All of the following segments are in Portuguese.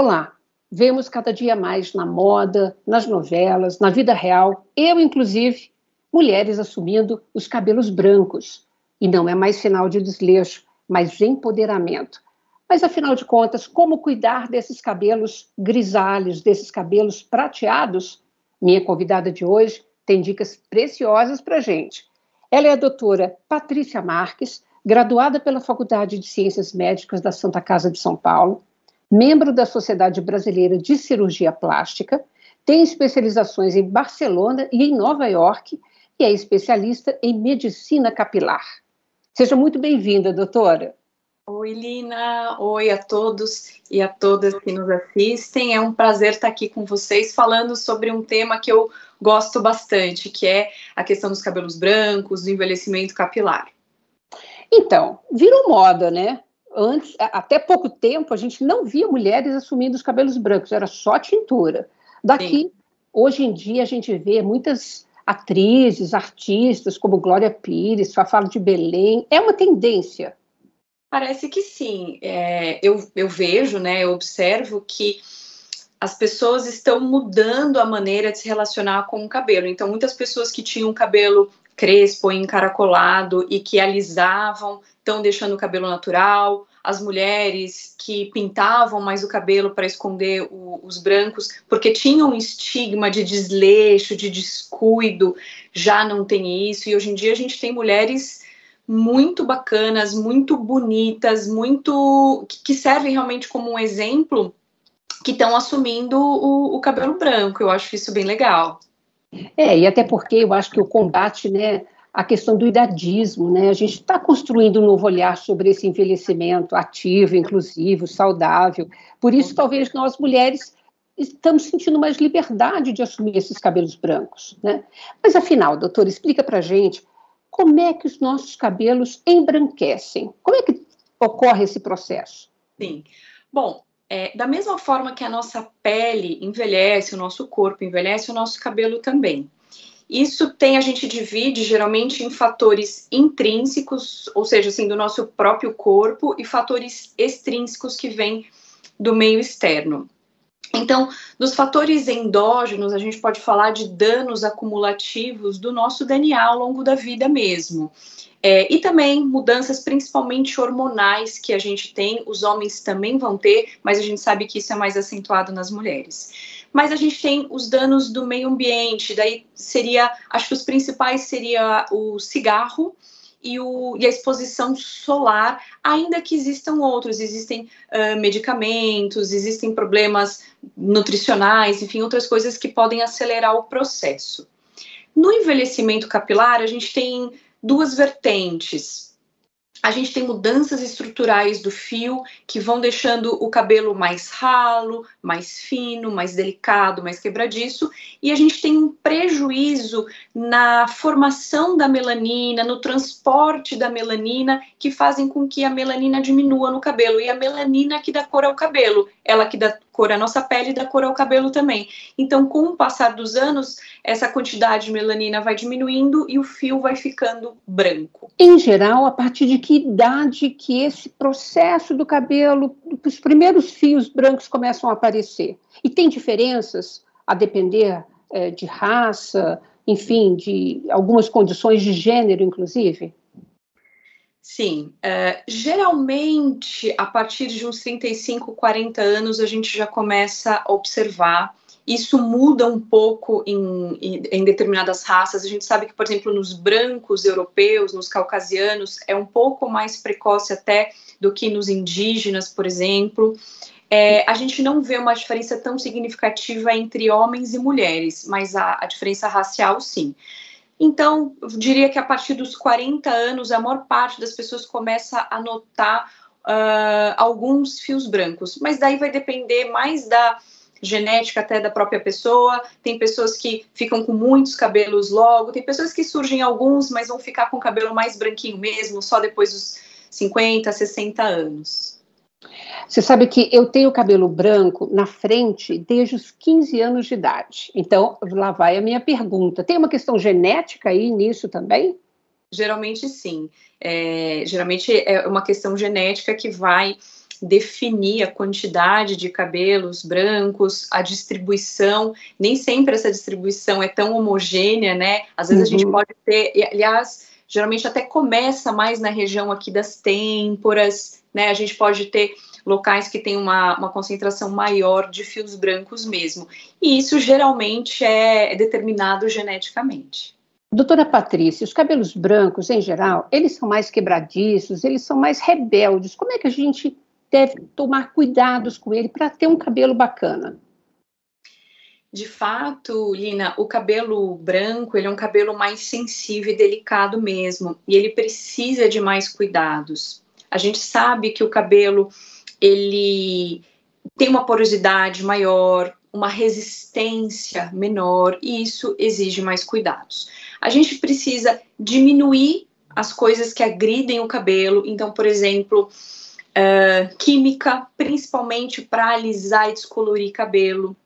Olá, vemos cada dia mais na moda, nas novelas, na vida real, eu inclusive, mulheres assumindo os cabelos brancos. E não é mais sinal de desleixo, mas de empoderamento. Mas afinal de contas, como cuidar desses cabelos grisalhos, desses cabelos prateados? Minha convidada de hoje tem dicas preciosas para gente. Ela é a doutora Patrícia Marques, graduada pela Faculdade de Ciências Médicas da Santa Casa de São Paulo, membro da Sociedade Brasileira de Cirurgia Plástica, tem especializações em Barcelona e em Nova York e é especialista em medicina capilar. Seja muito bem-vinda, doutora. Oi, Lina. Oi a todos e a todas que nos assistem. É um prazer estar aqui com vocês falando sobre um tema que eu gosto bastante, que é a questão dos cabelos brancos, do envelhecimento capilar. Então, virou moda, né? Antes, até pouco tempo, a gente não via mulheres assumindo os cabelos brancos, era só tintura. Daqui, Sim. hoje em dia, a gente vê muitas atrizes, artistas como Glória Pires, Fafalo de Belém. É uma tendência. Parece que sim. É, eu, eu vejo, né, eu observo que as pessoas estão mudando a maneira de se relacionar com o cabelo. Então, muitas pessoas que tinham cabelo crespo, encaracolado e que alisavam, estão deixando o cabelo natural. As mulheres que pintavam mais o cabelo para esconder o, os brancos, porque tinham um estigma de desleixo, de descuido, já não tem isso. E hoje em dia a gente tem mulheres muito bacanas, muito bonitas, muito que servem realmente como um exemplo que estão assumindo o, o, cabelo branco. Eu acho isso bem legal. É, e até porque eu acho que o combate, né, a questão do idadismo, né, a gente está construindo um novo olhar sobre esse envelhecimento ativo, inclusivo, saudável. Por isso, talvez nós mulheres estamos sentindo mais liberdade de assumir esses cabelos brancos, né? Mas afinal, doutor, explica para gente como é que os nossos cabelos embranquecem? Como é que ocorre esse processo? Sim. Bom, é, da mesma forma que a nossa pele envelhece, o nosso corpo envelhece, o nosso cabelo também. Isso tem, a gente divide geralmente em fatores intrínsecos, ou seja, assim, do nosso próprio corpo, e fatores extrínsecos que vêm do meio externo. Então, dos fatores endógenos, a gente pode falar de danos acumulativos do nosso DNA ao longo da vida mesmo. É, e também mudanças principalmente hormonais que a gente tem, os homens também vão ter, mas a gente sabe que isso é mais acentuado nas mulheres. Mas a gente tem os danos do meio ambiente, daí seria, acho que os principais seria o cigarro, e, o, e, a exposição solar, ainda que existam outros, existem uh, medicamentos, existem problemas nutricionais, enfim, outras coisas que podem acelerar o processo. No envelhecimento capilar, a gente tem duas vertentes. A gente tem mudanças estruturais do fio que vão deixando o cabelo mais ralo, mais fino, mais delicado, mais quebradiço, e a gente tem um prejuízo na formação da melanina, no transporte da melanina, que fazem com que a melanina diminua no cabelo. E a melanina que dá cor ao cabelo, ela que dá cor à nossa pele e dá cor ao cabelo também. Então, com o passar dos anos, essa quantidade de melanina vai diminuindo e o fio vai ficando branco. Em geral, a partir de que idade que esse processo do cabelo, os primeiros fios brancos começam a aparecer? E tem diferenças a depender é, de raça, enfim, de algumas condições de gênero, inclusive? Sim, uh, geralmente a partir de uns 35, 40 anos a gente já começa a observar. Isso muda um pouco em, em, determinadas raças. A gente sabe que, por exemplo, nos brancos europeus, nos caucasianos, é um pouco mais precoce até do que nos indígenas, por exemplo. É, a gente não vê uma diferença tão significativa entre homens e mulheres, mas a, a diferença racial, sim. Então, eu diria que a partir dos 40 anos, a maior parte das pessoas começa a notar uh, alguns fios brancos, mas daí vai depender mais da genética até da própria pessoa. Tem pessoas que ficam com muitos cabelos logo, tem pessoas que surgem alguns, mas vão ficar com o cabelo mais branquinho mesmo, só depois dos 50, 60 anos. Você sabe que eu tenho cabelo branco na frente desde os 15 anos de idade. Então, lá vai a minha pergunta. Tem uma questão genética aí nisso também? Geralmente sim. É, geralmente é uma questão genética que vai definir a quantidade de cabelos brancos, a distribuição, nem sempre essa distribuição é tão homogênea, né? Às vezes uhum. a gente uhum. pode ter, e, aliás, geralmente até começa mais na região aqui das têmporas, né? A gente pode ter locais que têm uma, uma concentração maior de fios brancos mesmo. E isso geralmente é, é determinado geneticamente. Doutora Patrícia, os cabelos brancos, em geral, eles são mais quebradiços, eles são mais rebeldes. Como é que a gente deve tomar cuidados com ele para ter um cabelo bacana? De fato, Lina, o cabelo branco ele é um cabelo mais sensível e delicado mesmo, e ele precisa de mais cuidados. A gente sabe que o cabelo ele tem uma porosidade maior, uma resistência menor, e isso exige mais cuidados. A gente precisa diminuir as coisas que agridem o cabelo, então, por exemplo, uh, química, principalmente para alisar e descolorir cabelo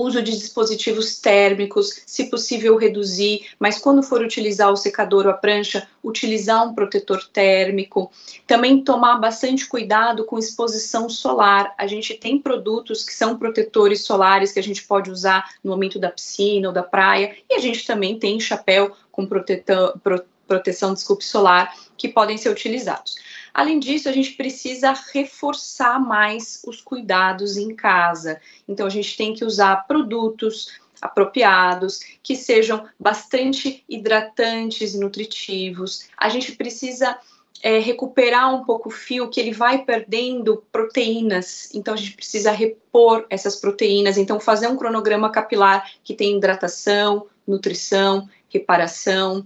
uso de dispositivos térmicos, se possível reduzir, mas quando for utilizar o secador ou a prancha, utilizar um protetor térmico. Também tomar bastante cuidado com exposição solar. A gente tem produtos que são protetores solares que a gente pode usar no momento da piscina ou da praia, e a gente também tem chapéu com protetor, proteção desculpe, solar que podem ser utilizados. Além disso, a gente precisa reforçar mais os cuidados em casa. Então, a gente tem que usar produtos apropriados, que sejam bastante hidratantes e nutritivos. A gente precisa é, recuperar um pouco o fio, que ele vai perdendo proteínas, então a gente precisa repor essas proteínas. Então, fazer um cronograma capilar que tem hidratação, nutrição, reparação.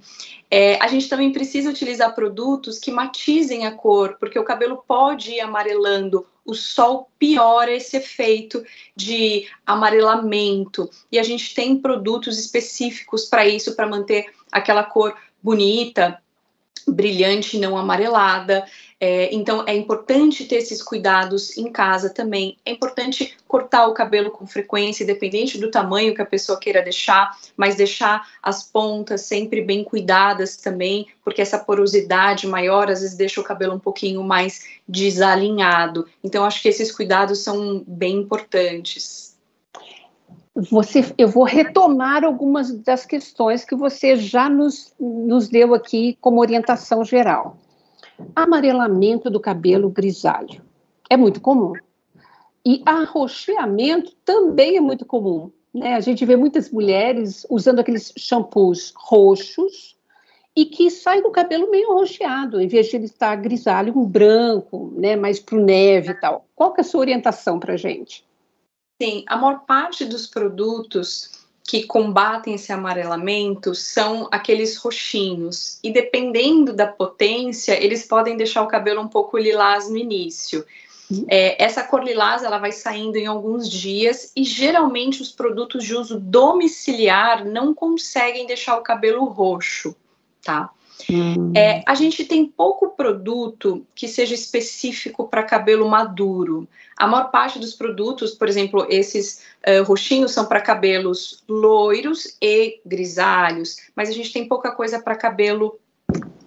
É, a gente também precisa utilizar produtos que matizem a cor, porque o cabelo pode ir amarelando. O sol piora esse efeito de amarelamento. E a gente tem produtos específicos para isso, para manter aquela cor bonita, brilhante, não amarelada. É, então, é importante ter esses cuidados em casa também. É importante cortar o cabelo com frequência, independente do tamanho que a pessoa queira deixar, mas deixar as pontas sempre bem cuidadas também, porque essa porosidade maior às vezes deixa o cabelo um pouquinho mais desalinhado. Então, acho que esses cuidados são bem importantes. Você, eu vou retomar algumas das questões que você já nos, nos deu aqui como orientação geral. Amarelamento do cabelo grisalho é muito comum. E arroxeamento também é muito comum. Né? A gente vê muitas mulheres usando aqueles shampoos roxos e que saem do cabelo meio arroxeado, em vez de ele estar grisalho, um branco, né, mais para o neve e tal. Qual que é a sua orientação para a gente? Sim, a maior parte dos produtos que combatem esse amarelamento são aqueles roxinhos. E dependendo da potência, eles podem deixar o cabelo um pouco lilás no início. Uhum. É, essa cor lilás ela vai saindo em alguns dias e geralmente os produtos de uso domiciliar não conseguem deixar o cabelo roxo, tá? Hum. É, a gente tem pouco produto que seja específico para cabelo maduro. A maior parte dos produtos, por exemplo, esses uh, roxinhos são para cabelos loiros e grisalhos, mas a gente tem pouca coisa para cabelo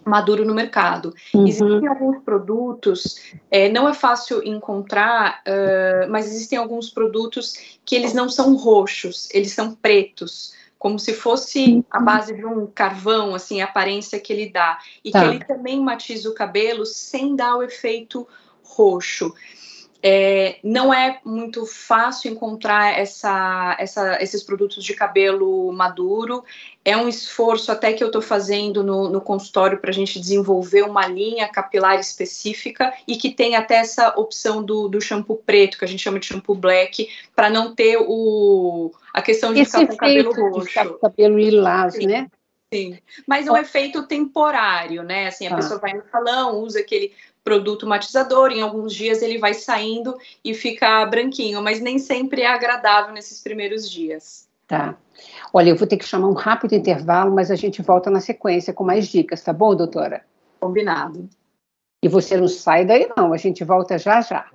maduro no mercado. Uhum. Existem alguns produtos, é, não é fácil encontrar, uh, mas existem alguns produtos que eles não são roxos, eles são pretos como se fosse a base de um carvão, assim, a aparência que ele dá. E tá. que ele também matiza o cabelo sem dar o efeito roxo. É, não é muito fácil encontrar essa, essa, esses produtos de cabelo maduro. É um esforço até que eu estou fazendo no, no consultório para a gente desenvolver uma linha capilar específica e que tem até essa opção do, do shampoo preto, que a gente chama de shampoo black, para não ter o, a questão de Esse ficar com o cabelo roxo. Ficar com cabelo lilás, né? Sim, mas é um efeito temporário, né? Assim, a ah. pessoa vai no salão, usa aquele produto matizador, em alguns dias ele vai saindo e fica branquinho, mas nem sempre é agradável nesses primeiros dias. Tá. Olha, eu vou ter que chamar um rápido intervalo, mas a gente volta na sequência com mais dicas, tá bom, doutora? Combinado. E você não sai daí, não, a gente volta já já.